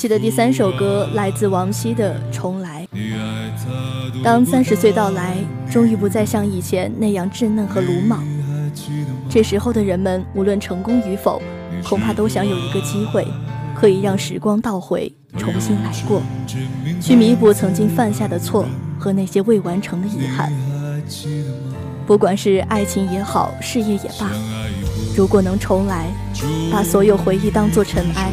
乐系的第三首歌来自王晰的《重来》。当三十岁到来，终于不再像以前那样稚嫩和鲁莽。这时候的人们，无论成功与否，恐怕都想有一个机会，可以让时光倒回，重新来过，去弥补曾经犯下的错和那些未完成的遗憾。不管是爱情也好，事业也罢，如果能重来，把所有回忆当作尘埃，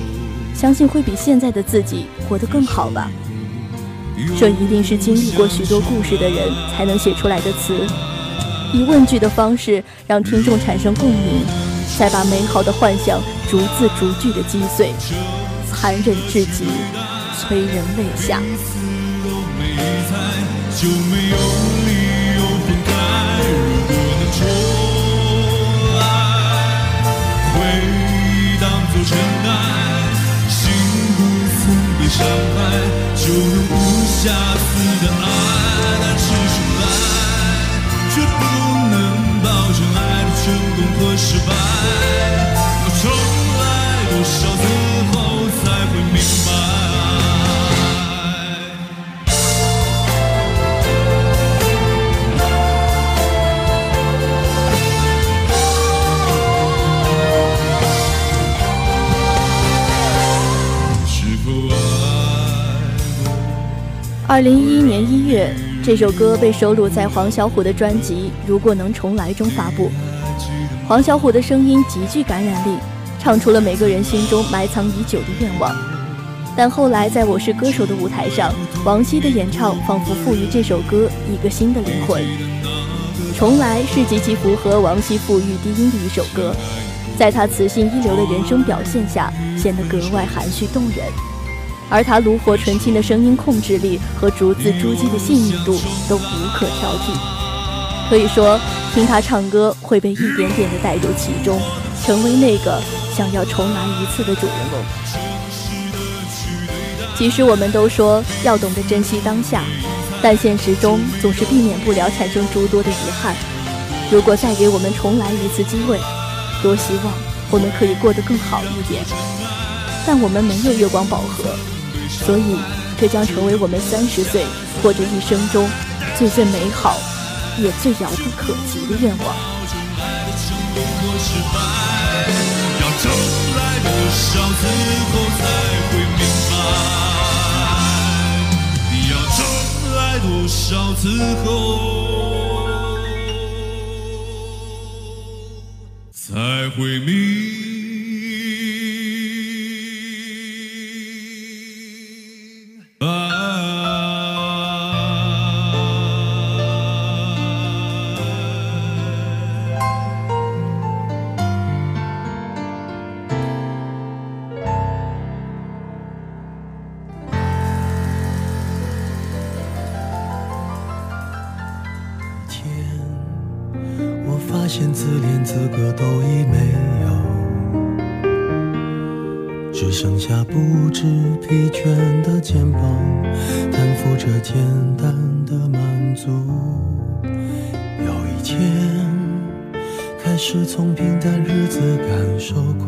相信会比现在的自己活得更好吧。这一定是经历过许多故事的人才能写出来的词，以问句的方式让听众产生共鸣，再把美好的幻想逐字逐句的击碎，残忍至极，催人泪下。伤害，就用无瑕疵的爱。但是重来，却不能保证爱的成功和失败。二零一一年一月，这首歌被收录在黄小琥的专辑《如果能重来》中发布。黄小琥的声音极具感染力，唱出了每个人心中埋藏已久的愿望。但后来在我是歌手的舞台上，王晰的演唱仿佛赋予这首歌一个新的灵魂。重来是极其符合王晰馥郁低音的一首歌，在他磁性一流的人声表现下，显得格外含蓄动人。而他炉火纯青的声音控制力和逐字逐句的细腻度都无可挑剔，可以说听他唱歌会被一点点的带入其中，成为那个想要重来一次的主人公。其实我们都说要懂得珍惜当下，但现实中总是避免不了产生诸多的遗憾。如果再给我们重来一次机会，多希望我们可以过得更好一点。但我们没有月光宝盒。所以，这将成为我们三十岁或者一生中最最美好，也最遥不可及的愿望。少次后才会明？现在连资格都已没有只剩下不知疲倦的肩膀担负着简单的满足。有一天开始从平淡日子感受快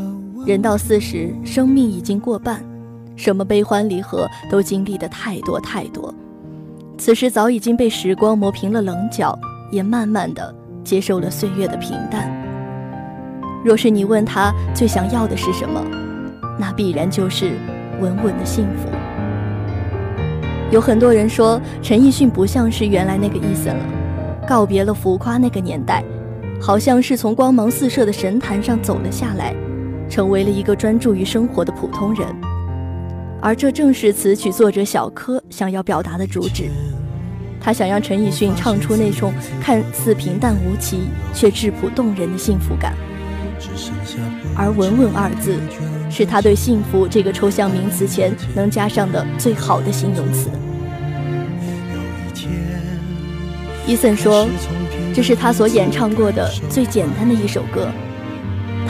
人到四十，生命已经过半，什么悲欢离合都经历的太多太多。此时早已经被时光磨平了棱角，也慢慢的接受了岁月的平淡。若是你问他最想要的是什么，那必然就是稳稳的幸福。有很多人说陈奕迅不像是原来那个伊森了，告别了浮夸那个年代，好像是从光芒四射的神坛上走了下来，成为了一个专注于生活的普通人。而这正是词曲作者小柯想要表达的主旨。他想让陈奕迅唱出那种看似平淡无奇却质朴动人的幸福感。而“稳稳”二字，是他对幸福这个抽象名词前能加上的最好的形容词。伊森说：“这是他所演唱过的最简单的一首歌。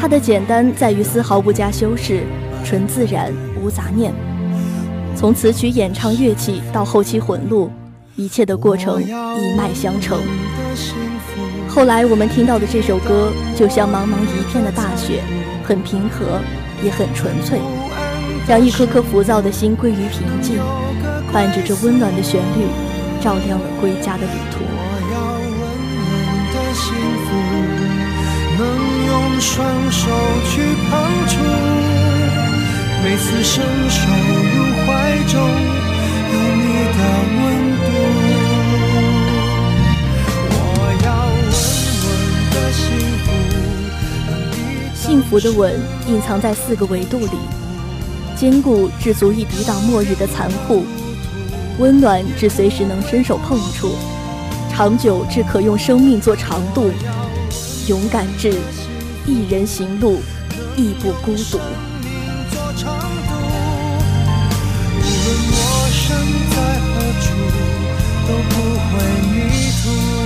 它的简单在于丝毫不加修饰，纯自然，无杂念。从词曲、演唱、乐器到后期混录，一切的过程一脉相承。后来我们听到的这首歌，就像茫茫一片的大雪，很平和，也很纯粹，让一颗颗浮躁的心归于平静，伴着这温暖的旋律，照亮了归家的旅途。”我要稳稳的幸福双手去碰触，每次伸手入怀中，有你的温度。我要稳稳的幸福。幸福的稳隐藏在四个维度里：坚固至足以抵挡末日的残酷，温暖至随时能伸手碰触，长久至可用生命做长度，勇敢至。一人行路，亦不孤独。无论我身在何处，都不会迷途。